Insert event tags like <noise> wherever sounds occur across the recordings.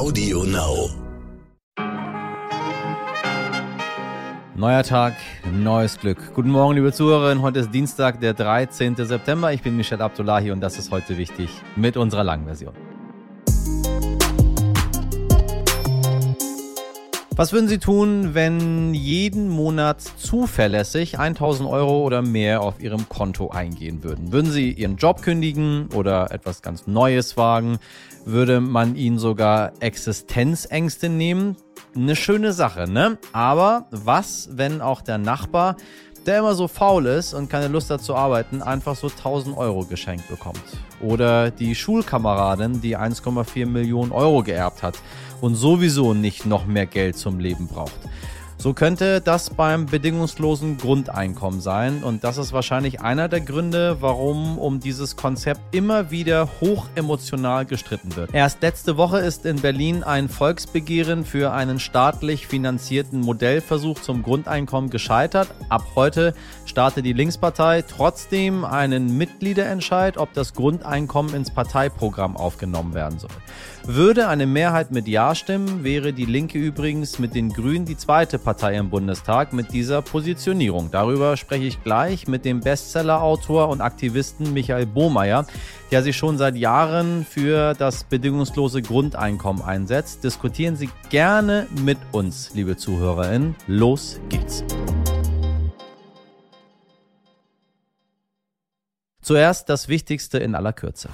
Audio Now. Neuer Tag, neues Glück. Guten Morgen, liebe Zuhörerinnen. Heute ist Dienstag, der 13. September. Ich bin Michel Abdullahi und das ist heute wichtig mit unserer langen Version. Was würden Sie tun, wenn jeden Monat zuverlässig 1000 Euro oder mehr auf Ihrem Konto eingehen würden? Würden Sie Ihren Job kündigen oder etwas ganz Neues wagen? Würde man Ihnen sogar Existenzängste nehmen? Eine schöne Sache, ne? Aber was, wenn auch der Nachbar, der immer so faul ist und keine Lust hat zu arbeiten, einfach so 1000 Euro geschenkt bekommt? Oder die Schulkameradin, die 1,4 Millionen Euro geerbt hat und sowieso nicht noch mehr Geld zum Leben braucht. So könnte das beim bedingungslosen Grundeinkommen sein und das ist wahrscheinlich einer der Gründe, warum um dieses Konzept immer wieder hochemotional gestritten wird. Erst letzte Woche ist in Berlin ein Volksbegehren für einen staatlich finanzierten Modellversuch zum Grundeinkommen gescheitert. Ab heute startet die Linkspartei trotzdem einen Mitgliederentscheid, ob das Grundeinkommen ins Parteiprogramm aufgenommen werden soll. Würde eine Mehrheit mit Ja stimmen, wäre die Linke übrigens mit den Grünen die zweite Partei im Bundestag mit dieser Positionierung. Darüber spreche ich gleich mit dem Bestsellerautor und Aktivisten Michael Bohmeier, der sich schon seit Jahren für das bedingungslose Grundeinkommen einsetzt. Diskutieren Sie gerne mit uns, liebe ZuhörerInnen. Los geht's. Zuerst das Wichtigste in aller Kürze.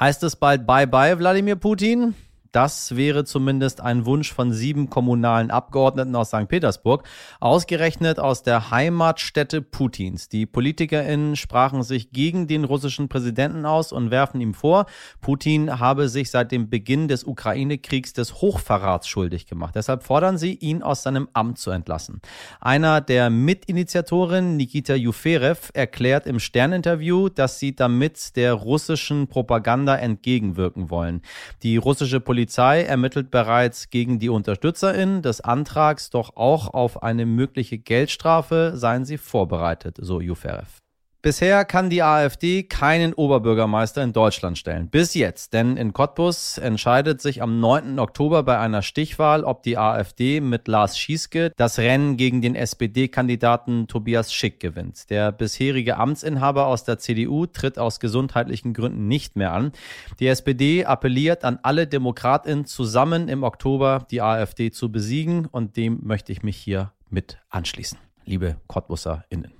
Heißt es bald Bye-bye, Wladimir Putin? Das wäre zumindest ein Wunsch von sieben kommunalen Abgeordneten aus St. Petersburg, ausgerechnet aus der Heimatstätte Putins. Die PolitikerInnen sprachen sich gegen den russischen Präsidenten aus und werfen ihm vor, Putin habe sich seit dem Beginn des Ukraine-Kriegs des Hochverrats schuldig gemacht. Deshalb fordern sie, ihn aus seinem Amt zu entlassen. Einer der Mitinitiatoren, Nikita Juferev, erklärt im Sterninterview, dass sie damit der russischen Propaganda entgegenwirken wollen. Die russische Polizei Polizei ermittelt bereits gegen die UnterstützerInnen des Antrags, doch auch auf eine mögliche Geldstrafe seien sie vorbereitet, so Juferev. Bisher kann die AfD keinen Oberbürgermeister in Deutschland stellen. Bis jetzt. Denn in Cottbus entscheidet sich am 9. Oktober bei einer Stichwahl, ob die AfD mit Lars Schieske das Rennen gegen den SPD-Kandidaten Tobias Schick gewinnt. Der bisherige Amtsinhaber aus der CDU tritt aus gesundheitlichen Gründen nicht mehr an. Die SPD appelliert an alle DemokratInnen zusammen im Oktober die AfD zu besiegen und dem möchte ich mich hier mit anschließen. Liebe CottbusserInnen.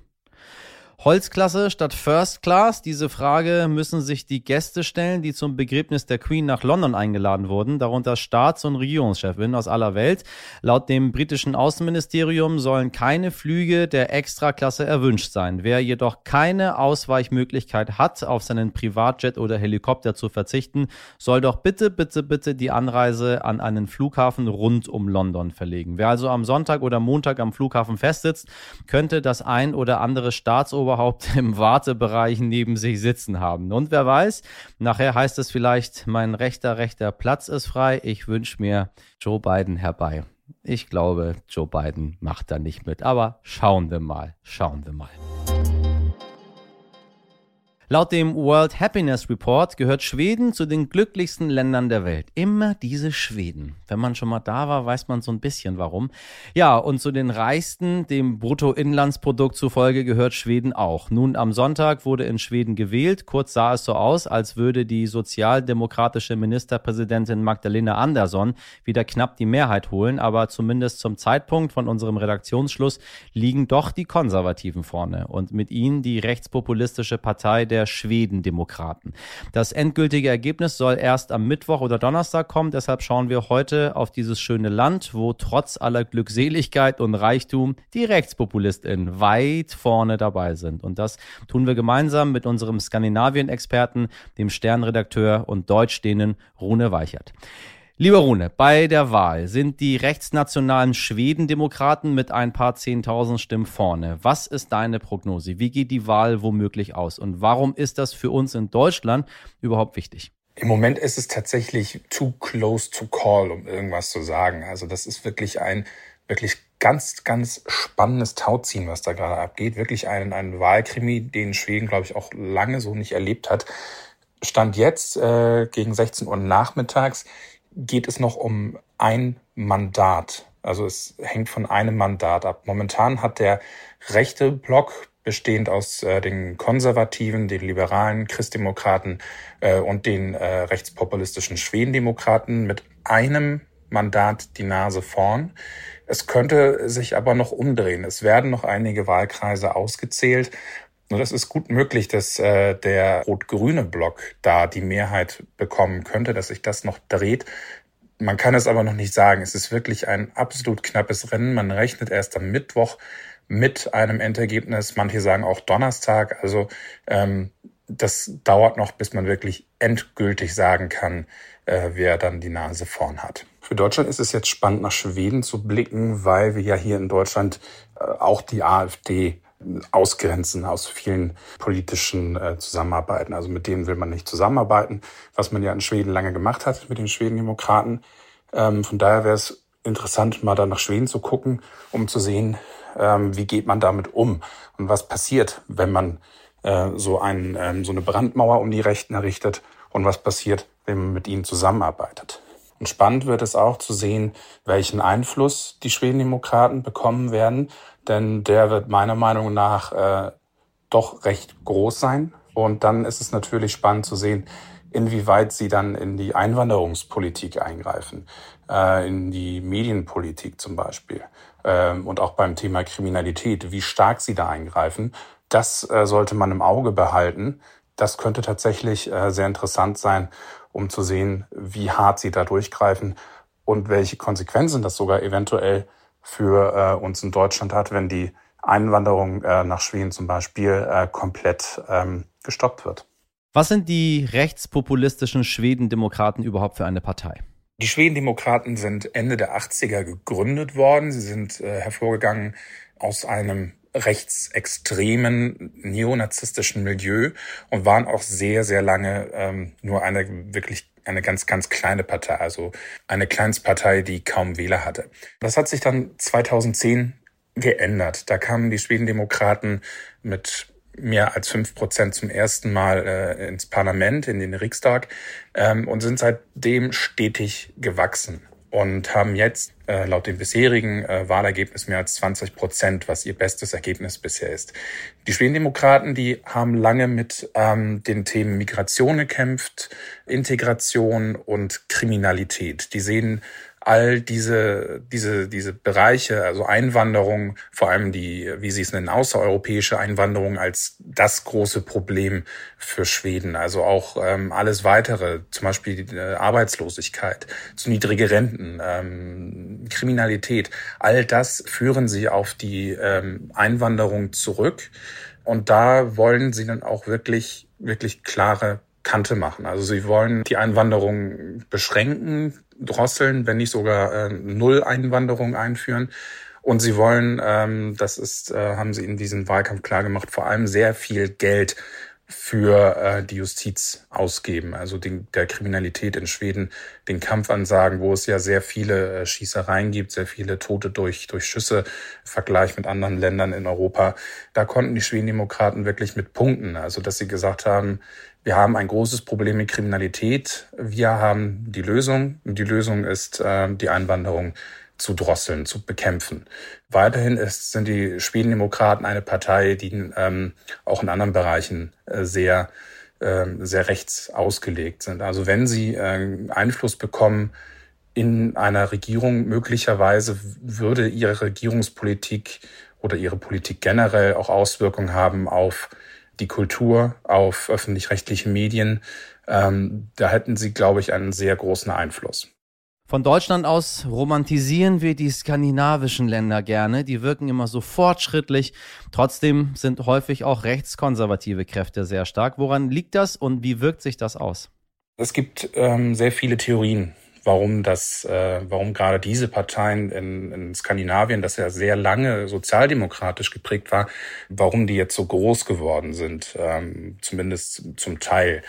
Holzklasse statt First Class? Diese Frage müssen sich die Gäste stellen, die zum Begräbnis der Queen nach London eingeladen wurden, darunter Staats- und Regierungschefinnen aus aller Welt. Laut dem britischen Außenministerium sollen keine Flüge der Extraklasse erwünscht sein. Wer jedoch keine Ausweichmöglichkeit hat, auf seinen Privatjet oder Helikopter zu verzichten, soll doch bitte, bitte, bitte die Anreise an einen Flughafen rund um London verlegen. Wer also am Sonntag oder Montag am Flughafen festsitzt, könnte das ein oder andere Staatsober überhaupt <laughs> im Wartebereich neben sich sitzen haben. Und wer weiß, nachher heißt es vielleicht, mein rechter, rechter Platz ist frei. Ich wünsche mir Joe Biden herbei. Ich glaube, Joe Biden macht da nicht mit. Aber schauen wir mal, schauen wir mal. Laut dem World Happiness Report gehört Schweden zu den glücklichsten Ländern der Welt. Immer diese Schweden. Wenn man schon mal da war, weiß man so ein bisschen warum. Ja, und zu den reichsten, dem Bruttoinlandsprodukt zufolge gehört Schweden auch. Nun am Sonntag wurde in Schweden gewählt. Kurz sah es so aus, als würde die sozialdemokratische Ministerpräsidentin Magdalena Andersson wieder knapp die Mehrheit holen. Aber zumindest zum Zeitpunkt von unserem Redaktionsschluss liegen doch die Konservativen vorne und mit ihnen die rechtspopulistische Partei der der Schwedendemokraten. Das endgültige Ergebnis soll erst am Mittwoch oder Donnerstag kommen. Deshalb schauen wir heute auf dieses schöne Land, wo trotz aller Glückseligkeit und Reichtum die RechtspopulistInnen weit vorne dabei sind. Und das tun wir gemeinsam mit unserem Skandinavien-Experten, dem Sternredakteur und Deutschdänen Rune Weichert. Lieber Rune, bei der Wahl sind die rechtsnationalen Schwedendemokraten mit ein paar Zehntausend Stimmen vorne. Was ist deine Prognose? Wie geht die Wahl womöglich aus? Und warum ist das für uns in Deutschland überhaupt wichtig? Im Moment ist es tatsächlich too close to call, um irgendwas zu sagen. Also das ist wirklich ein wirklich ganz, ganz spannendes Tauziehen, was da gerade abgeht. Wirklich ein, ein Wahlkrimi, den Schweden, glaube ich, auch lange so nicht erlebt hat. Stand jetzt äh, gegen 16 Uhr nachmittags geht es noch um ein Mandat. Also es hängt von einem Mandat ab. Momentan hat der rechte Block bestehend aus äh, den Konservativen, den liberalen Christdemokraten äh, und den äh, rechtspopulistischen Schwedendemokraten mit einem Mandat die Nase vorn. Es könnte sich aber noch umdrehen. Es werden noch einige Wahlkreise ausgezählt. Und es ist gut möglich, dass äh, der rot-grüne Block da die Mehrheit bekommen könnte, dass sich das noch dreht. Man kann es aber noch nicht sagen. Es ist wirklich ein absolut knappes Rennen. Man rechnet erst am Mittwoch mit einem Endergebnis. Manche sagen auch Donnerstag. Also ähm, das dauert noch, bis man wirklich endgültig sagen kann, äh, wer dann die Nase vorn hat. Für Deutschland ist es jetzt spannend, nach Schweden zu blicken, weil wir ja hier in Deutschland äh, auch die AfD ausgrenzen aus vielen politischen äh, Zusammenarbeiten. Also mit denen will man nicht zusammenarbeiten, was man ja in Schweden lange gemacht hat mit den Schwedendemokraten. Ähm, von daher wäre es interessant, mal da nach Schweden zu gucken, um zu sehen, ähm, wie geht man damit um und was passiert, wenn man äh, so, ein, ähm, so eine Brandmauer um die Rechten errichtet und was passiert, wenn man mit ihnen zusammenarbeitet. Und spannend wird es auch zu sehen, welchen Einfluss die Schwedendemokraten bekommen werden, denn der wird meiner Meinung nach äh, doch recht groß sein. Und dann ist es natürlich spannend zu sehen, inwieweit sie dann in die Einwanderungspolitik eingreifen, äh, in die Medienpolitik zum Beispiel äh, und auch beim Thema Kriminalität, wie stark sie da eingreifen. Das äh, sollte man im Auge behalten. Das könnte tatsächlich äh, sehr interessant sein um zu sehen, wie hart sie da durchgreifen und welche Konsequenzen das sogar eventuell für äh, uns in Deutschland hat, wenn die Einwanderung äh, nach Schweden zum Beispiel äh, komplett ähm, gestoppt wird. Was sind die rechtspopulistischen Schwedendemokraten überhaupt für eine Partei? Die Schwedendemokraten sind Ende der 80er gegründet worden. Sie sind äh, hervorgegangen aus einem rechtsextremen neonazistischen Milieu und waren auch sehr, sehr lange ähm, nur eine wirklich eine ganz, ganz kleine Partei, also eine Kleinstpartei, die kaum Wähler hatte. Das hat sich dann 2010 geändert. Da kamen die Schwedendemokraten mit mehr als fünf Prozent zum ersten Mal äh, ins Parlament, in den Riksdag ähm, und sind seitdem stetig gewachsen und haben jetzt äh, laut dem bisherigen äh, Wahlergebnis mehr als 20 Prozent, was ihr bestes Ergebnis bisher ist. Die Schwedendemokraten, die haben lange mit ähm, den Themen Migration gekämpft, Integration und Kriminalität. Die sehen all diese, diese, diese Bereiche, also Einwanderung, vor allem die, wie Sie es nennen, außereuropäische Einwanderung als das große Problem für Schweden. Also auch ähm, alles weitere, zum Beispiel die äh, Arbeitslosigkeit, zu niedrige Renten, ähm, Kriminalität, all das führen sie auf die ähm, Einwanderung zurück. Und da wollen sie dann auch wirklich, wirklich klare Kante machen. Also sie wollen die Einwanderung beschränken, drosseln, wenn nicht sogar äh, Null Einwanderung einführen. Und sie wollen, ähm, das ist, äh, haben sie in diesem Wahlkampf klargemacht, vor allem sehr viel Geld für äh, die Justiz ausgeben, also den, der Kriminalität in Schweden, den Kampf ansagen, wo es ja sehr viele äh, Schießereien gibt, sehr viele Tote durch, durch Schüsse, Vergleich mit anderen Ländern in Europa. Da konnten die Schwedendemokraten wirklich mit punkten, also dass sie gesagt haben, wir haben ein großes Problem mit Kriminalität. Wir haben die Lösung. Die Lösung ist äh, die Einwanderung zu drosseln, zu bekämpfen. Weiterhin ist, sind die Schwedendemokraten eine Partei, die ähm, auch in anderen Bereichen äh, sehr, äh, sehr rechts ausgelegt sind. Also wenn sie äh, Einfluss bekommen in einer Regierung, möglicherweise würde ihre Regierungspolitik oder ihre Politik generell auch Auswirkungen haben auf die Kultur, auf öffentlich-rechtliche Medien. Ähm, da hätten sie, glaube ich, einen sehr großen Einfluss. Von Deutschland aus romantisieren wir die skandinavischen Länder gerne. Die wirken immer so fortschrittlich. Trotzdem sind häufig auch rechtskonservative Kräfte sehr stark. Woran liegt das und wie wirkt sich das aus? Es gibt ähm, sehr viele Theorien warum das, äh, warum gerade diese Parteien in, in Skandinavien, das ja sehr lange sozialdemokratisch geprägt war, warum die jetzt so groß geworden sind, ähm, zumindest zum Teil.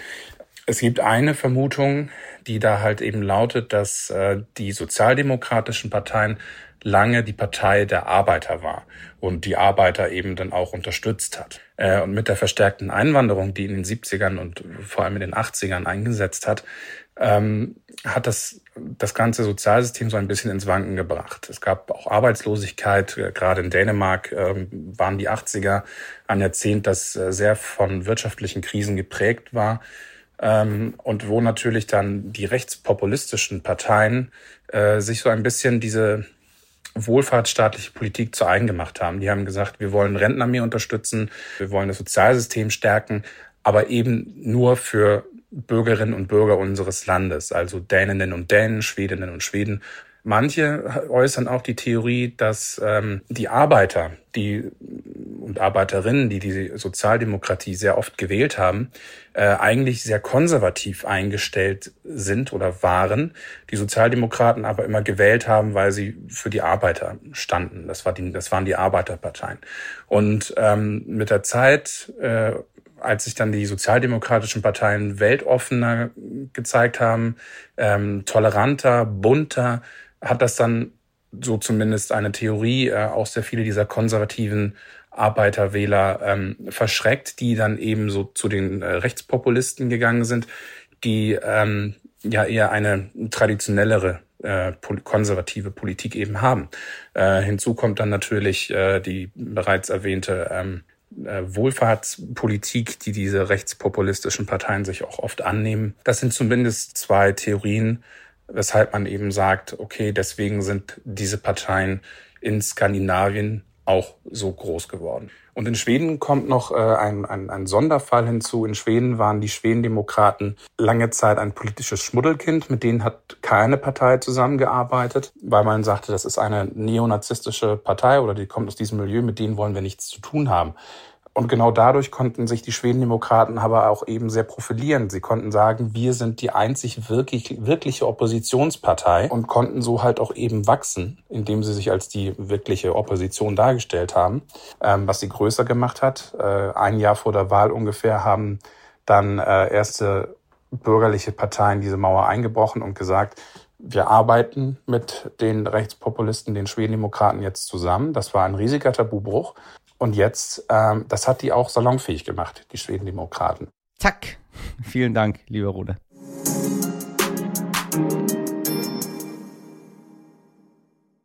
Es gibt eine Vermutung, die da halt eben lautet, dass äh, die sozialdemokratischen Parteien lange die Partei der Arbeiter war und die Arbeiter eben dann auch unterstützt hat. Äh, und mit der verstärkten Einwanderung, die in den 70ern und vor allem in den 80ern eingesetzt hat, ähm, hat das das ganze Sozialsystem so ein bisschen ins Wanken gebracht. Es gab auch Arbeitslosigkeit. Gerade in Dänemark ähm, waren die 80er ein Jahrzehnt, das äh, sehr von wirtschaftlichen Krisen geprägt war ähm, und wo natürlich dann die rechtspopulistischen Parteien äh, sich so ein bisschen diese wohlfahrtsstaatliche Politik zu eigen gemacht haben. Die haben gesagt, wir wollen Rentner mehr unterstützen, wir wollen das Sozialsystem stärken, aber eben nur für Bürgerinnen und Bürger unseres Landes, also Däninnen und Dänen, Schwedinnen und Schweden. Manche äußern auch die Theorie, dass ähm, die Arbeiter, die und Arbeiterinnen, die die Sozialdemokratie sehr oft gewählt haben, äh, eigentlich sehr konservativ eingestellt sind oder waren. Die Sozialdemokraten aber immer gewählt haben, weil sie für die Arbeiter standen. Das, war die, das waren die Arbeiterparteien. Und ähm, mit der Zeit äh, als sich dann die sozialdemokratischen Parteien weltoffener gezeigt haben, ähm, toleranter, bunter, hat das dann so zumindest eine Theorie äh, auch sehr viele dieser konservativen Arbeiterwähler ähm, verschreckt, die dann eben so zu den äh, Rechtspopulisten gegangen sind, die ähm, ja eher eine traditionellere äh, konservative Politik eben haben. Äh, hinzu kommt dann natürlich äh, die bereits erwähnte ähm, äh, Wohlfahrtspolitik, die diese rechtspopulistischen Parteien sich auch oft annehmen. Das sind zumindest zwei Theorien, weshalb man eben sagt, okay, deswegen sind diese Parteien in Skandinavien auch so groß geworden. Und in Schweden kommt noch äh, ein, ein, ein Sonderfall hinzu. In Schweden waren die Schwedendemokraten lange Zeit ein politisches Schmuddelkind. Mit denen hat keine Partei zusammengearbeitet, weil man sagte, das ist eine neonazistische Partei oder die kommt aus diesem Milieu, mit denen wollen wir nichts zu tun haben. Und genau dadurch konnten sich die Schwedendemokraten aber auch eben sehr profilieren. Sie konnten sagen, wir sind die einzig wirklich, wirkliche Oppositionspartei und konnten so halt auch eben wachsen, indem sie sich als die wirkliche Opposition dargestellt haben, ähm, was sie größer gemacht hat. Äh, ein Jahr vor der Wahl ungefähr haben dann äh, erste bürgerliche Parteien diese Mauer eingebrochen und gesagt, wir arbeiten mit den Rechtspopulisten, den Schwedendemokraten jetzt zusammen. Das war ein riesiger Tabubruch. Und jetzt, ähm, das hat die auch salonfähig gemacht, die Schwedendemokraten. Zack. Vielen Dank, lieber Rode.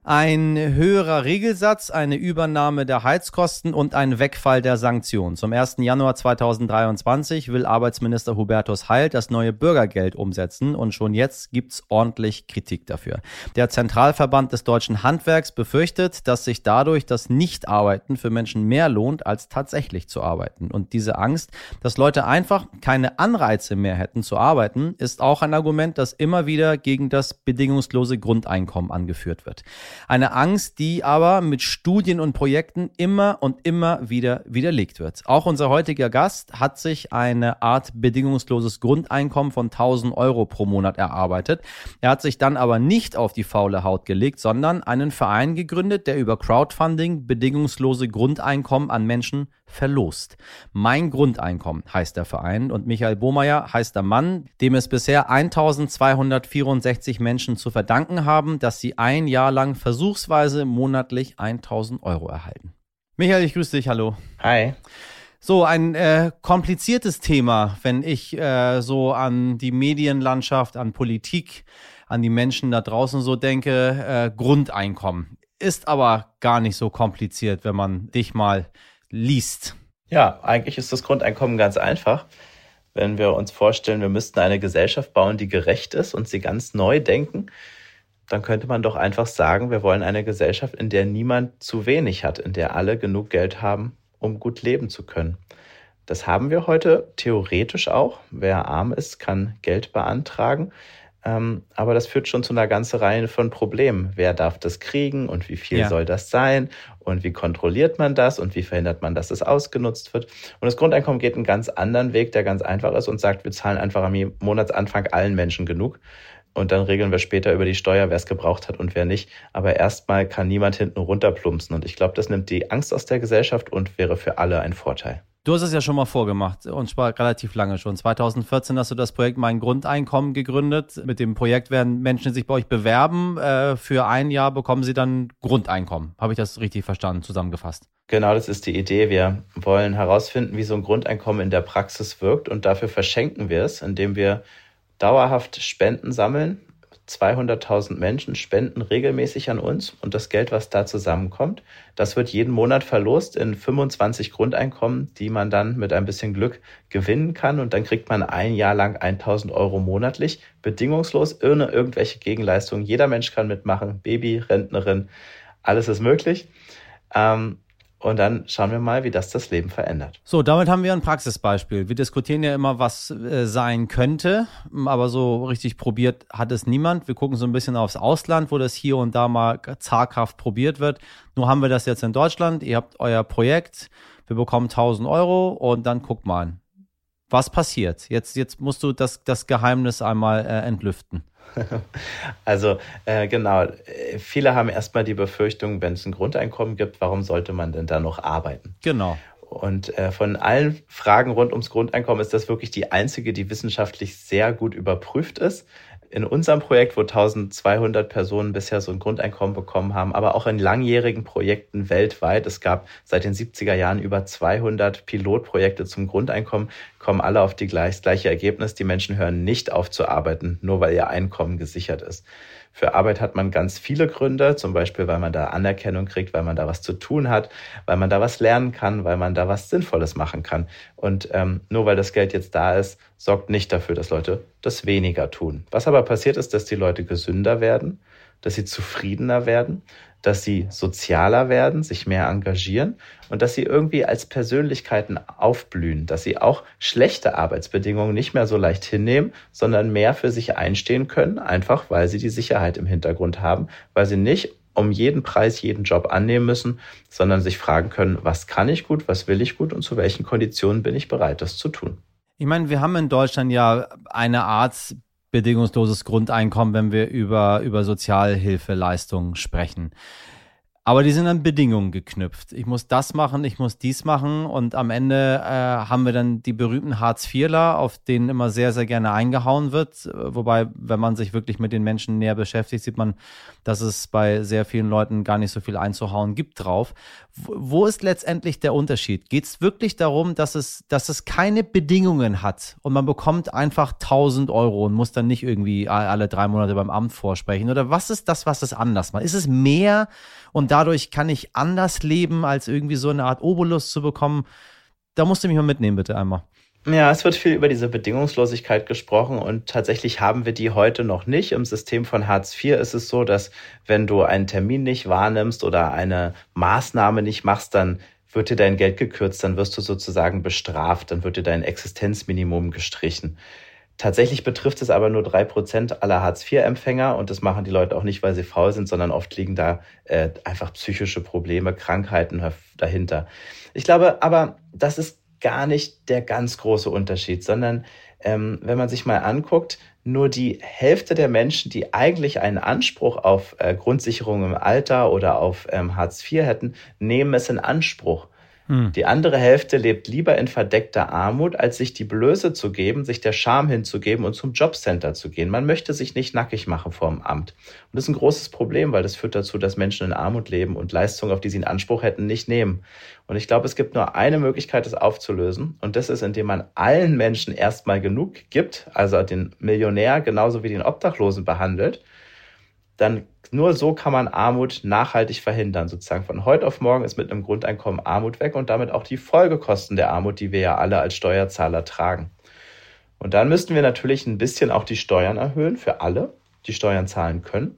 Ein höherer Regelsatz, eine Übernahme der Heizkosten und ein Wegfall der Sanktionen. Zum 1. Januar 2023 will Arbeitsminister Hubertus Heil das neue Bürgergeld umsetzen und schon jetzt gibt's ordentlich Kritik dafür. Der Zentralverband des deutschen Handwerks befürchtet, dass sich dadurch das Nichtarbeiten für Menschen mehr lohnt, als tatsächlich zu arbeiten. Und diese Angst, dass Leute einfach keine Anreize mehr hätten zu arbeiten, ist auch ein Argument, das immer wieder gegen das bedingungslose Grundeinkommen angeführt wird. Eine Angst, die aber mit Studien und Projekten immer und immer wieder widerlegt wird. Auch unser heutiger Gast hat sich eine Art bedingungsloses Grundeinkommen von 1000 Euro pro Monat erarbeitet. Er hat sich dann aber nicht auf die faule Haut gelegt, sondern einen Verein gegründet, der über Crowdfunding bedingungslose Grundeinkommen an Menschen verlost. Mein Grundeinkommen heißt der Verein und Michael Bohmeier heißt der Mann, dem es bisher 1264 Menschen zu verdanken haben, dass sie ein Jahr lang versuchsweise monatlich 1000 Euro erhalten. Michael, ich grüße dich, hallo. Hi. So, ein äh, kompliziertes Thema, wenn ich äh, so an die Medienlandschaft, an Politik, an die Menschen da draußen so denke, äh, Grundeinkommen. Ist aber gar nicht so kompliziert, wenn man dich mal liest. Ja, eigentlich ist das Grundeinkommen ganz einfach. Wenn wir uns vorstellen, wir müssten eine Gesellschaft bauen, die gerecht ist und sie ganz neu denken, dann könnte man doch einfach sagen, wir wollen eine Gesellschaft, in der niemand zu wenig hat, in der alle genug Geld haben, um gut leben zu können. Das haben wir heute theoretisch auch. Wer arm ist, kann Geld beantragen. Ähm, aber das führt schon zu einer ganzen Reihe von Problemen. Wer darf das kriegen und wie viel ja. soll das sein? Und wie kontrolliert man das und wie verhindert man, dass es ausgenutzt wird? Und das Grundeinkommen geht einen ganz anderen Weg, der ganz einfach ist und sagt, wir zahlen einfach am Monatsanfang allen Menschen genug. Und dann regeln wir später über die Steuer, wer es gebraucht hat und wer nicht. Aber erstmal kann niemand hinten runterplumpsen. Und ich glaube, das nimmt die Angst aus der Gesellschaft und wäre für alle ein Vorteil. Du hast es ja schon mal vorgemacht und zwar relativ lange schon. 2014 hast du das Projekt Mein Grundeinkommen gegründet. Mit dem Projekt werden Menschen sich bei euch bewerben. Äh, für ein Jahr bekommen sie dann Grundeinkommen. Habe ich das richtig verstanden, zusammengefasst? Genau, das ist die Idee. Wir wollen herausfinden, wie so ein Grundeinkommen in der Praxis wirkt und dafür verschenken wir es, indem wir dauerhaft Spenden sammeln. 200.000 Menschen spenden regelmäßig an uns und das Geld, was da zusammenkommt, das wird jeden Monat verlost in 25 Grundeinkommen, die man dann mit ein bisschen Glück gewinnen kann und dann kriegt man ein Jahr lang 1000 Euro monatlich, bedingungslos, ohne irgendwelche Gegenleistungen. Jeder Mensch kann mitmachen, Baby, Rentnerin, alles ist möglich. Ähm, und dann schauen wir mal, wie das das Leben verändert. So, damit haben wir ein Praxisbeispiel. Wir diskutieren ja immer, was äh, sein könnte, aber so richtig probiert hat es niemand. Wir gucken so ein bisschen aufs Ausland, wo das hier und da mal zaghaft probiert wird. Nur haben wir das jetzt in Deutschland. Ihr habt euer Projekt, wir bekommen 1000 Euro und dann guckt mal, was passiert. Jetzt, jetzt musst du das, das Geheimnis einmal äh, entlüften. <laughs> Also äh, genau, viele haben erstmal die Befürchtung, wenn es ein Grundeinkommen gibt, warum sollte man denn da noch arbeiten? Genau. Und äh, von allen Fragen rund ums Grundeinkommen ist das wirklich die einzige, die wissenschaftlich sehr gut überprüft ist in unserem Projekt, wo 1200 Personen bisher so ein Grundeinkommen bekommen haben, aber auch in langjährigen Projekten weltweit. Es gab seit den 70er Jahren über 200 Pilotprojekte zum Grundeinkommen, kommen alle auf die gleich, gleiche Ergebnis. Die Menschen hören nicht auf zu arbeiten, nur weil ihr Einkommen gesichert ist. Für Arbeit hat man ganz viele Gründe, zum Beispiel, weil man da Anerkennung kriegt, weil man da was zu tun hat, weil man da was lernen kann, weil man da was Sinnvolles machen kann. Und ähm, nur weil das Geld jetzt da ist, sorgt nicht dafür, dass Leute das weniger tun. Was aber passiert ist, dass die Leute gesünder werden, dass sie zufriedener werden, dass sie sozialer werden, sich mehr engagieren und dass sie irgendwie als Persönlichkeiten aufblühen, dass sie auch schlechte Arbeitsbedingungen nicht mehr so leicht hinnehmen, sondern mehr für sich einstehen können, einfach weil sie die Sicherheit im Hintergrund haben, weil sie nicht um jeden Preis jeden Job annehmen müssen, sondern sich fragen können, was kann ich gut, was will ich gut und zu welchen Konditionen bin ich bereit, das zu tun. Ich meine, wir haben in Deutschland ja eine Art bedingungsloses Grundeinkommen, wenn wir über, über Sozialhilfeleistungen sprechen. Aber die sind an Bedingungen geknüpft. Ich muss das machen, ich muss dies machen und am Ende äh, haben wir dann die berühmten Hartz-IVler, auf denen immer sehr, sehr gerne eingehauen wird. Wobei, wenn man sich wirklich mit den Menschen näher beschäftigt, sieht man, dass es bei sehr vielen Leuten gar nicht so viel einzuhauen gibt drauf. Wo ist letztendlich der Unterschied? Geht es wirklich darum, dass es, dass es keine Bedingungen hat und man bekommt einfach 1000 Euro und muss dann nicht irgendwie alle drei Monate beim Amt vorsprechen? Oder was ist das, was es anders macht? Ist es mehr und dadurch kann ich anders leben, als irgendwie so eine Art Obolus zu bekommen? Da musst du mich mal mitnehmen, bitte einmal. Ja, es wird viel über diese Bedingungslosigkeit gesprochen und tatsächlich haben wir die heute noch nicht. Im System von Hartz IV ist es so, dass wenn du einen Termin nicht wahrnimmst oder eine Maßnahme nicht machst, dann wird dir dein Geld gekürzt, dann wirst du sozusagen bestraft, dann wird dir dein Existenzminimum gestrichen. Tatsächlich betrifft es aber nur drei Prozent aller Hartz-IV-Empfänger und das machen die Leute auch nicht, weil sie faul sind, sondern oft liegen da äh, einfach psychische Probleme, Krankheiten dahinter. Ich glaube aber, das ist gar nicht der ganz große Unterschied, sondern ähm, wenn man sich mal anguckt, nur die Hälfte der Menschen, die eigentlich einen Anspruch auf äh, Grundsicherung im Alter oder auf ähm, Hartz IV hätten, nehmen es in Anspruch. Hm. Die andere Hälfte lebt lieber in verdeckter Armut, als sich die Blöße zu geben, sich der Scham hinzugeben und zum Jobcenter zu gehen. Man möchte sich nicht nackig machen vor dem Amt. Und das ist ein großes Problem, weil das führt dazu, dass Menschen in Armut leben und Leistungen, auf die sie einen Anspruch hätten, nicht nehmen. Und ich glaube, es gibt nur eine Möglichkeit, das aufzulösen. Und das ist, indem man allen Menschen erstmal genug gibt, also den Millionär genauso wie den Obdachlosen behandelt dann nur so kann man Armut nachhaltig verhindern. Sozusagen von heute auf morgen ist mit einem Grundeinkommen Armut weg und damit auch die Folgekosten der Armut, die wir ja alle als Steuerzahler tragen. Und dann müssten wir natürlich ein bisschen auch die Steuern erhöhen für alle, die Steuern zahlen können.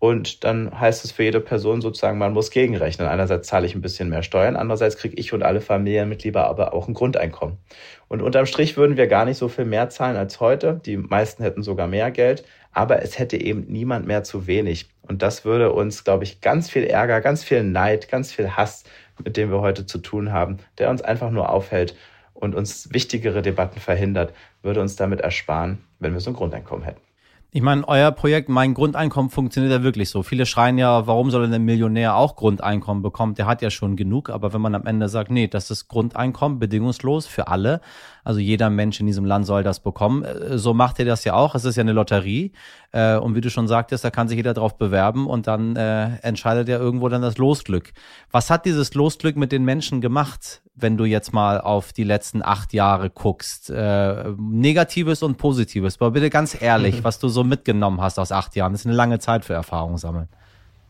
Und dann heißt es für jede Person sozusagen, man muss gegenrechnen. Einerseits zahle ich ein bisschen mehr Steuern, andererseits kriege ich und alle Familienmitglieder aber auch ein Grundeinkommen. Und unterm Strich würden wir gar nicht so viel mehr zahlen als heute. Die meisten hätten sogar mehr Geld, aber es hätte eben niemand mehr zu wenig. Und das würde uns, glaube ich, ganz viel Ärger, ganz viel Neid, ganz viel Hass, mit dem wir heute zu tun haben, der uns einfach nur aufhält und uns wichtigere Debatten verhindert, würde uns damit ersparen, wenn wir so ein Grundeinkommen hätten. Ich meine, euer Projekt Mein Grundeinkommen funktioniert ja wirklich so. Viele schreien ja, warum soll denn ein Millionär auch Grundeinkommen bekommen? Der hat ja schon genug. Aber wenn man am Ende sagt, nee, das ist Grundeinkommen, bedingungslos für alle, also jeder Mensch in diesem Land soll das bekommen, äh, so macht ihr das ja auch. Es ist ja eine Lotterie. Äh, und wie du schon sagtest, da kann sich jeder drauf bewerben und dann äh, entscheidet er irgendwo dann das Losglück. Was hat dieses Losglück mit den Menschen gemacht? wenn du jetzt mal auf die letzten acht Jahre guckst? Negatives und Positives. Aber bitte ganz ehrlich, <laughs> was du so mitgenommen hast aus acht Jahren. Das ist eine lange Zeit für Erfahrung sammeln.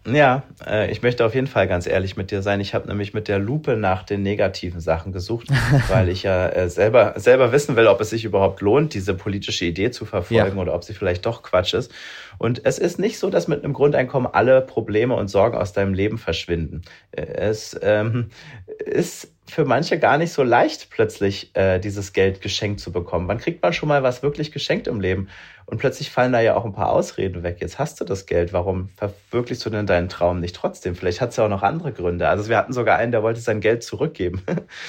Ja, äh, ich möchte auf jeden Fall ganz ehrlich mit dir sein. Ich habe nämlich mit der Lupe nach den negativen Sachen gesucht, <laughs> weil ich ja äh, selber, selber wissen will, ob es sich überhaupt lohnt, diese politische Idee zu verfolgen ja. oder ob sie vielleicht doch Quatsch ist. Und es ist nicht so, dass mit einem Grundeinkommen alle Probleme und Sorgen aus deinem Leben verschwinden. Äh, es ähm, ist für manche gar nicht so leicht, plötzlich äh, dieses Geld geschenkt zu bekommen. Wann kriegt man schon mal was wirklich geschenkt im Leben? Und plötzlich fallen da ja auch ein paar Ausreden weg. Jetzt hast du das Geld. Warum verwirklichst du denn deinen Traum nicht trotzdem? Vielleicht hat es ja auch noch andere Gründe. Also wir hatten sogar einen, der wollte sein Geld zurückgeben.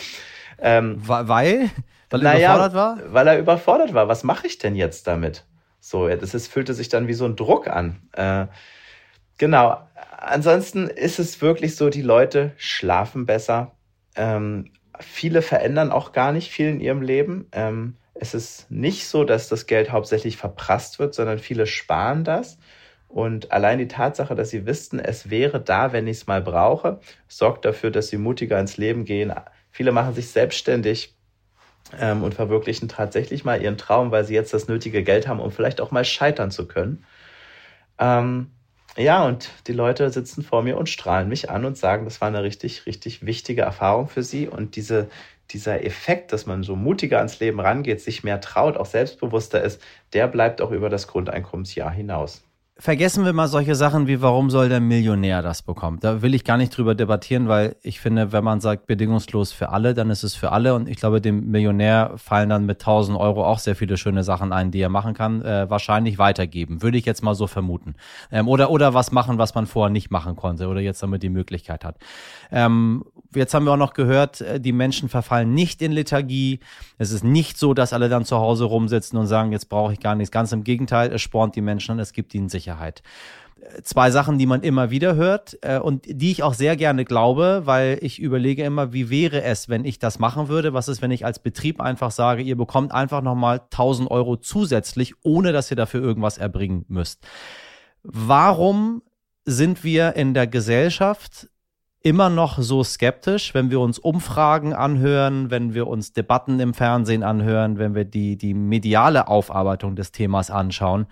<laughs> ähm, weil? Weil er naja, überfordert war? Weil er überfordert war. Was mache ich denn jetzt damit? So, das ist, fühlte sich dann wie so ein Druck an. Äh, genau. Ansonsten ist es wirklich so, die Leute schlafen besser, ähm, viele verändern auch gar nicht viel in ihrem Leben. Ähm, es ist nicht so, dass das Geld hauptsächlich verprasst wird, sondern viele sparen das. Und allein die Tatsache, dass sie wissen, es wäre da, wenn ich es mal brauche, sorgt dafür, dass sie mutiger ins Leben gehen. Viele machen sich selbstständig ähm, und verwirklichen tatsächlich mal ihren Traum, weil sie jetzt das nötige Geld haben, um vielleicht auch mal scheitern zu können. Ähm, ja, und die Leute sitzen vor mir und strahlen mich an und sagen, das war eine richtig, richtig wichtige Erfahrung für sie. Und diese, dieser Effekt, dass man so mutiger ans Leben rangeht, sich mehr traut, auch selbstbewusster ist, der bleibt auch über das Grundeinkommensjahr hinaus vergessen wir mal solche Sachen wie, warum soll der Millionär das bekommen? Da will ich gar nicht drüber debattieren, weil ich finde, wenn man sagt, bedingungslos für alle, dann ist es für alle. Und ich glaube, dem Millionär fallen dann mit 1000 Euro auch sehr viele schöne Sachen ein, die er machen kann, äh, wahrscheinlich weitergeben. Würde ich jetzt mal so vermuten. Ähm, oder, oder was machen, was man vorher nicht machen konnte oder jetzt damit die Möglichkeit hat. Ähm, jetzt haben wir auch noch gehört, äh, die Menschen verfallen nicht in Lethargie. Es ist nicht so, dass alle dann zu Hause rumsitzen und sagen, jetzt brauche ich gar nichts. Ganz im Gegenteil, es spornt die Menschen und es gibt ihnen Sicherheit. Äh, zwei Sachen, die man immer wieder hört äh, und die ich auch sehr gerne glaube, weil ich überlege immer, wie wäre es, wenn ich das machen würde? Was ist, wenn ich als Betrieb einfach sage, ihr bekommt einfach nochmal 1000 Euro zusätzlich, ohne dass ihr dafür irgendwas erbringen müsst? Warum sind wir in der Gesellschaft immer noch so skeptisch, wenn wir uns Umfragen anhören, wenn wir uns Debatten im Fernsehen anhören, wenn wir die, die mediale Aufarbeitung des Themas anschauen.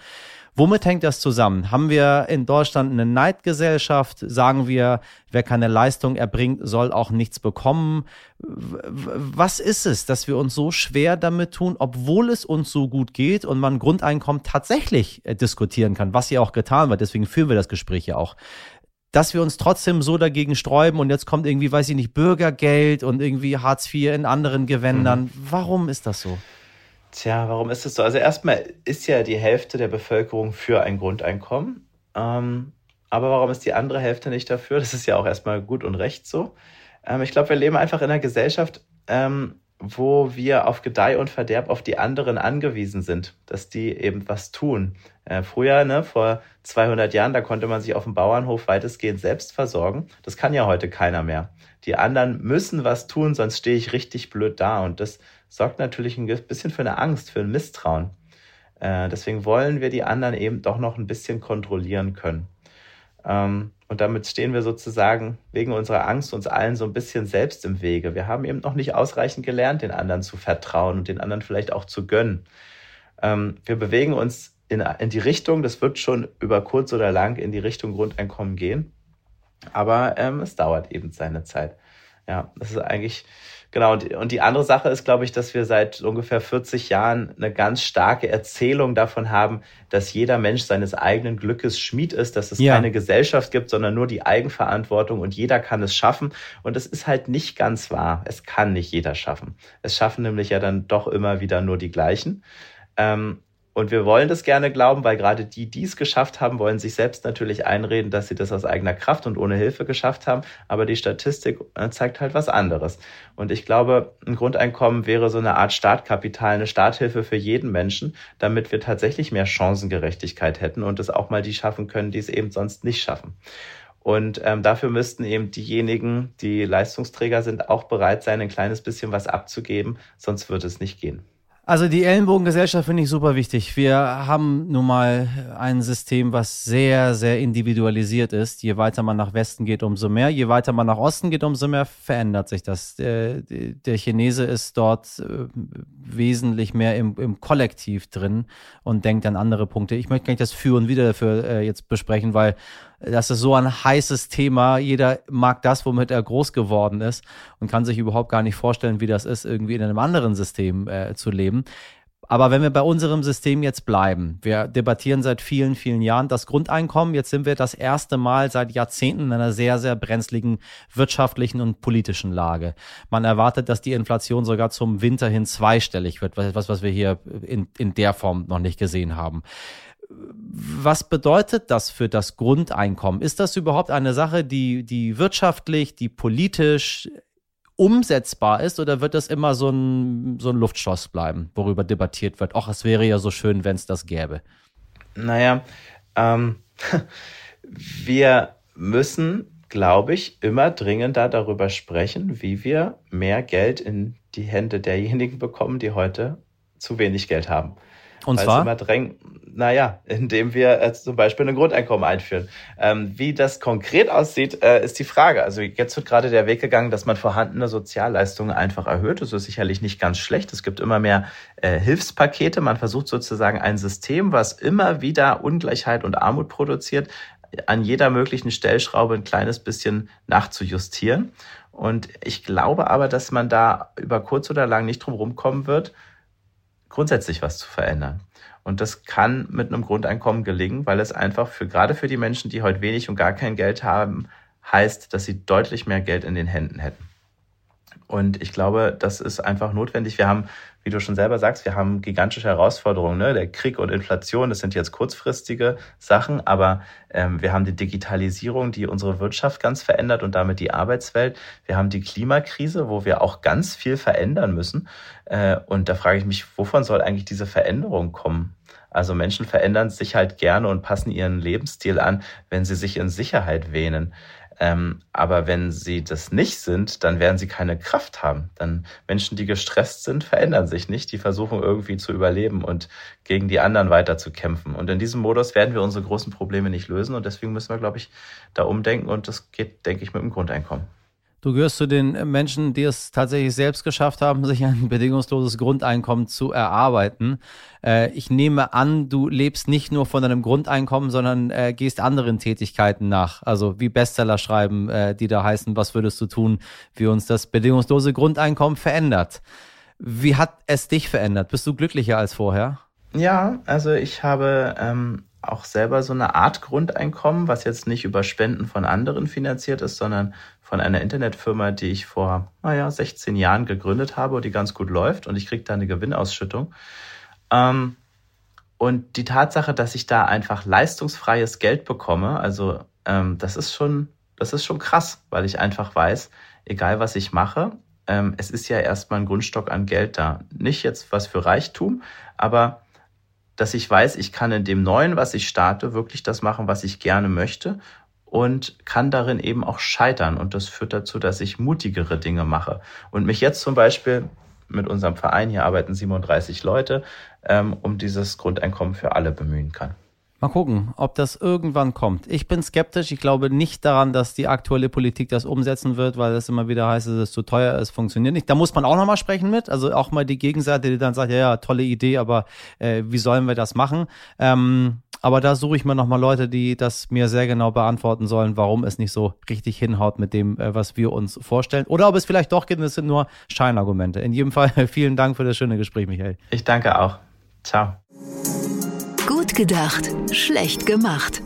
Womit hängt das zusammen? Haben wir in Deutschland eine Neidgesellschaft? Sagen wir, wer keine Leistung erbringt, soll auch nichts bekommen? Was ist es, dass wir uns so schwer damit tun, obwohl es uns so gut geht und man Grundeinkommen tatsächlich äh, diskutieren kann, was ja auch getan wird? Deswegen führen wir das Gespräch ja auch dass wir uns trotzdem so dagegen sträuben und jetzt kommt irgendwie, weiß ich nicht, Bürgergeld und irgendwie Hartz IV in anderen Gewändern. Mhm. Warum ist das so? Tja, warum ist das so? Also erstmal ist ja die Hälfte der Bevölkerung für ein Grundeinkommen. Ähm, aber warum ist die andere Hälfte nicht dafür? Das ist ja auch erstmal gut und recht so. Ähm, ich glaube, wir leben einfach in einer Gesellschaft, ähm, wo wir auf Gedeih und Verderb auf die anderen angewiesen sind, dass die eben was tun. Äh, früher, ne, vor 200 Jahren, da konnte man sich auf dem Bauernhof weitestgehend selbst versorgen. Das kann ja heute keiner mehr. Die anderen müssen was tun, sonst stehe ich richtig blöd da. Und das sorgt natürlich ein bisschen für eine Angst, für ein Misstrauen. Äh, deswegen wollen wir die anderen eben doch noch ein bisschen kontrollieren können. Ähm, und damit stehen wir sozusagen wegen unserer Angst uns allen so ein bisschen selbst im Wege. Wir haben eben noch nicht ausreichend gelernt, den anderen zu vertrauen und den anderen vielleicht auch zu gönnen. Ähm, wir bewegen uns in, in die Richtung, das wird schon über kurz oder lang in die Richtung Grundeinkommen gehen. Aber ähm, es dauert eben seine Zeit. Ja, das ist eigentlich Genau, und, und die andere Sache ist, glaube ich, dass wir seit ungefähr 40 Jahren eine ganz starke Erzählung davon haben, dass jeder Mensch seines eigenen Glückes Schmied ist, dass es ja. keine Gesellschaft gibt, sondern nur die Eigenverantwortung und jeder kann es schaffen. Und das ist halt nicht ganz wahr. Es kann nicht jeder schaffen. Es schaffen nämlich ja dann doch immer wieder nur die gleichen. Ähm, Und wir wollen das gerne glauben, weil gerade die, die es geschafft haben, wollen sich selbst natürlich einreden, dass sie das aus eigener Kraft und ohne Hilfe geschafft haben. Aber die Statistik äh, zeigt halt was anderes. Und ich glaube, ein Grundeinkommen wäre so eine Art Startkapital, eine Starthilfe für jeden Menschen, damit wir tatsächlich mehr Chancengerechtigkeit hätten und es auch mal die schaffen können, die es eben sonst nicht schaffen. Und ähm, dafür müssten eben diejenigen, die Leistungsträger sind, auch bereit sein, ein kleines bisschen was abzugeben, sonst wird es nicht gehen. Also die Ellenbogengesellschaft finde ich super wichtig. Wir haben nun mal ein System, was sehr, sehr individualisiert ist. Je weiter man nach Westen geht, umso mehr. Je weiter man nach Osten geht, umso mehr verändert sich das. Der, der Chinese ist dort äh, wesentlich mehr im, im Kollektiv drin und denkt an andere Punkte. Ich möchte gar nicht das Für und Wider dafür äh, jetzt besprechen, weil das ist so ein heißes Thema. Jeder mag das, womit er groß geworden ist und kann sich überhaupt gar nicht vorstellen, wie das ist, irgendwie in einem anderen System äh, zu leben. Aber wenn wir bei unserem System jetzt bleiben, wir debattieren seit vielen, vielen Jahren das Grundeinkommen. Jetzt sind wir das erste Mal seit Jahrzehnten in einer sehr, sehr brenzligen wirtschaftlichen und politischen Lage. Man erwartet, dass die Inflation sogar zum Winter hin zweistellig wird, was, was wir hier in, in der Form noch nicht gesehen haben was bedeutet das für das Grundeinkommen? Ist das überhaupt eine Sache, die, die wirtschaftlich, die politisch umsetzbar ist oder wird das immer so ein, so ein Luftschloss bleiben, worüber debattiert wird? Ach, es wäre ja so schön, wenn es das gäbe. Naja, ähm, <laughs> wir müssen, glaube ich, immer dringender darüber sprechen, wie wir mehr Geld in die Hände derjenigen bekommen, die heute zu wenig Geld haben. Und zwar? Immer drängen, naja, indem wir äh, zum Beispiel ein Grundeinkommen einführen. Ähm, wie das konkret aussieht, äh, ist die Frage. Also jetzt wird gerade der Weg gegangen, dass man vorhandene Sozialleistungen einfach erhöht. Das ist sicherlich nicht ganz schlecht. Es gibt immer mehr äh, Hilfspakete. Man versucht sozusagen ein System, was immer wieder Ungleichheit und Armut produziert, an jeder möglichen Stellschraube ein kleines bisschen nachzujustieren. Und ich glaube aber, dass man da über kurz oder lang nicht drum rumkommen wird, grundsätzlich was zu verändern. Und das kann mit einem Grundeinkommen gelingen, weil es einfach für gerade für die Menschen, die heute wenig und gar kein Geld haben, heißt, dass sie deutlich mehr Geld in den Händen hätten. Und ich glaube, das ist einfach notwendig. Wir haben, wie du schon selber sagst, wir haben gigantische Herausforderungen. Ne? Der Krieg und Inflation, das sind jetzt kurzfristige Sachen, aber ähm, wir haben die Digitalisierung, die unsere Wirtschaft ganz verändert und damit die Arbeitswelt. Wir haben die Klimakrise, wo wir auch ganz viel verändern müssen. Äh, und da frage ich mich, wovon soll eigentlich diese Veränderung kommen? Also Menschen verändern sich halt gerne und passen ihren Lebensstil an, wenn sie sich in Sicherheit wähnen. Ähm, aber wenn sie das nicht sind, dann werden sie keine Kraft haben. Dann Menschen, die gestresst sind, verändern sich nicht. Die versuchen irgendwie zu überleben und gegen die anderen weiter zu kämpfen. Und in diesem Modus werden wir unsere großen Probleme nicht lösen. Und deswegen müssen wir, glaube ich, da umdenken. Und das geht, denke ich, mit dem Grundeinkommen. Du gehörst zu den Menschen, die es tatsächlich selbst geschafft haben, <laughs> sich ein bedingungsloses Grundeinkommen zu erarbeiten. Äh, ich nehme an, du lebst nicht nur von deinem Grundeinkommen, sondern äh, gehst anderen Tätigkeiten nach. Also wie Bestseller schreiben, äh, die da heißen, was würdest du tun, wie uns das bedingungslose Grundeinkommen verändert. Wie hat es dich verändert? Bist du glücklicher als vorher? Ja, also ich habe ähm, auch selber so eine Art Grundeinkommen, was jetzt nicht über Spenden von anderen finanziert ist, sondern von einer Internetfirma, die ich vor, naja, 16 Jahren gegründet habe und die ganz gut läuft und ich kriege da eine Gewinnausschüttung. Ähm, und die Tatsache, dass ich da einfach leistungsfreies Geld bekomme, also ähm, das ist schon, das ist schon krass, weil ich einfach weiß, egal was ich mache, ähm, es ist ja erstmal ein Grundstock an Geld da. Nicht jetzt was für Reichtum, aber dass ich weiß, ich kann in dem Neuen, was ich starte, wirklich das machen, was ich gerne möchte und kann darin eben auch scheitern. Und das führt dazu, dass ich mutigere Dinge mache. Und mich jetzt zum Beispiel mit unserem Verein, hier arbeiten 37 Leute, ähm, um dieses Grundeinkommen für alle bemühen kann. Mal gucken, ob das irgendwann kommt. Ich bin skeptisch. Ich glaube nicht daran, dass die aktuelle Politik das umsetzen wird, weil es immer wieder heißt, es ist zu teuer, es funktioniert nicht. Da muss man auch nochmal sprechen mit. Also auch mal die Gegenseite, die dann sagt, ja, ja, tolle Idee, aber äh, wie sollen wir das machen? Ähm, aber da suche ich mir nochmal Leute, die das mir sehr genau beantworten sollen, warum es nicht so richtig hinhaut mit dem, äh, was wir uns vorstellen. Oder ob es vielleicht doch geht, es sind nur Scheinargumente. In jedem Fall <laughs> vielen Dank für das schöne Gespräch, Michael. Ich danke auch. Ciao. Gut gedacht, schlecht gemacht.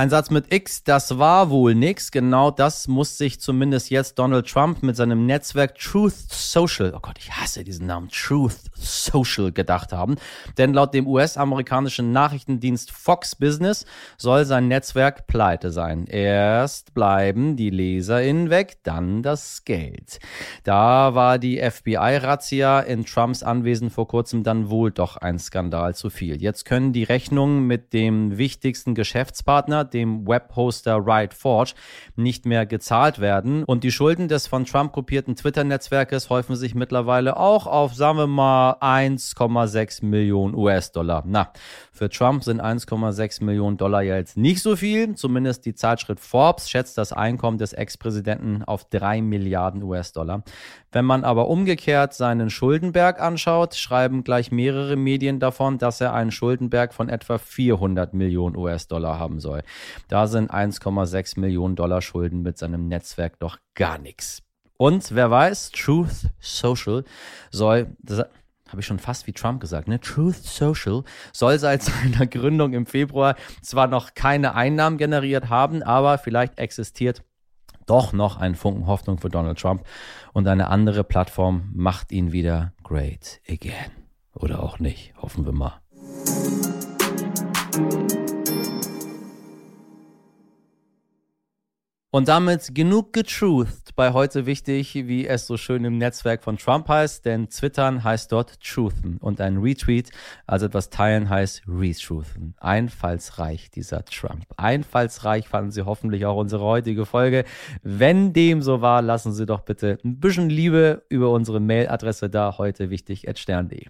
Ein Satz mit X, das war wohl nix. Genau das muss sich zumindest jetzt Donald Trump mit seinem Netzwerk Truth Social, oh Gott, ich hasse diesen Namen, Truth Social gedacht haben. Denn laut dem US-amerikanischen Nachrichtendienst Fox Business soll sein Netzwerk pleite sein. Erst bleiben die LeserInnen weg, dann das Geld. Da war die FBI-Razzia in Trumps Anwesen vor kurzem dann wohl doch ein Skandal zu viel. Jetzt können die Rechnungen mit dem wichtigsten Geschäftspartner dem Webhoster RideForge, nicht mehr gezahlt werden. Und die Schulden des von Trump gruppierten Twitter-Netzwerkes häufen sich mittlerweile auch auf, sagen wir mal, 1,6 Millionen US-Dollar. Na, für Trump sind 1,6 Millionen Dollar ja jetzt nicht so viel. Zumindest die Zeitschrift Forbes schätzt das Einkommen des Ex-Präsidenten auf 3 Milliarden US-Dollar. Wenn man aber umgekehrt seinen Schuldenberg anschaut, schreiben gleich mehrere Medien davon, dass er einen Schuldenberg von etwa 400 Millionen US-Dollar haben soll. Da sind 1,6 Millionen Dollar Schulden mit seinem Netzwerk doch gar nichts. Und wer weiß, Truth Social soll, habe ich schon fast wie Trump gesagt, ne? Truth Social soll seit <laughs> seiner Gründung im Februar zwar noch keine Einnahmen generiert haben, aber vielleicht existiert doch noch ein Funken Hoffnung für Donald Trump und eine andere Plattform macht ihn wieder great again. Oder auch nicht, hoffen wir mal. Und damit genug getruthed bei heute wichtig, wie es so schön im Netzwerk von Trump heißt, denn Twittern heißt dort truthen und ein Retweet, also etwas teilen heißt retruthen. Einfallsreich dieser Trump. Einfallsreich fanden Sie hoffentlich auch unsere heutige Folge. Wenn dem so war, lassen Sie doch bitte ein bisschen Liebe über unsere Mailadresse da, heute wichtig at stern.de.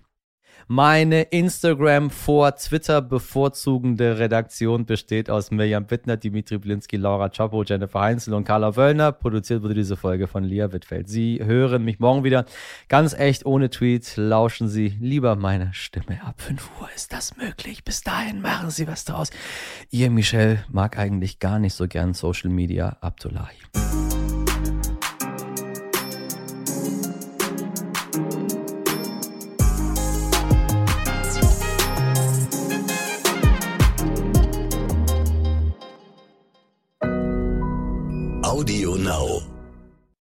Meine Instagram vor Twitter bevorzugende Redaktion besteht aus Mirjam Bittner, Dimitri Blinski, Laura Chapo, Jennifer Heinzel und Carla Wöllner. Produziert wurde diese Folge von Lia Wittfeld. Sie hören mich morgen wieder ganz echt ohne Tweet. Lauschen Sie lieber meine Stimme. Ab 5 Uhr ist das möglich. Bis dahin machen Sie was draus. Ihr, Michelle, mag eigentlich gar nicht so gern Social Media. Abdullahi. Audio Now.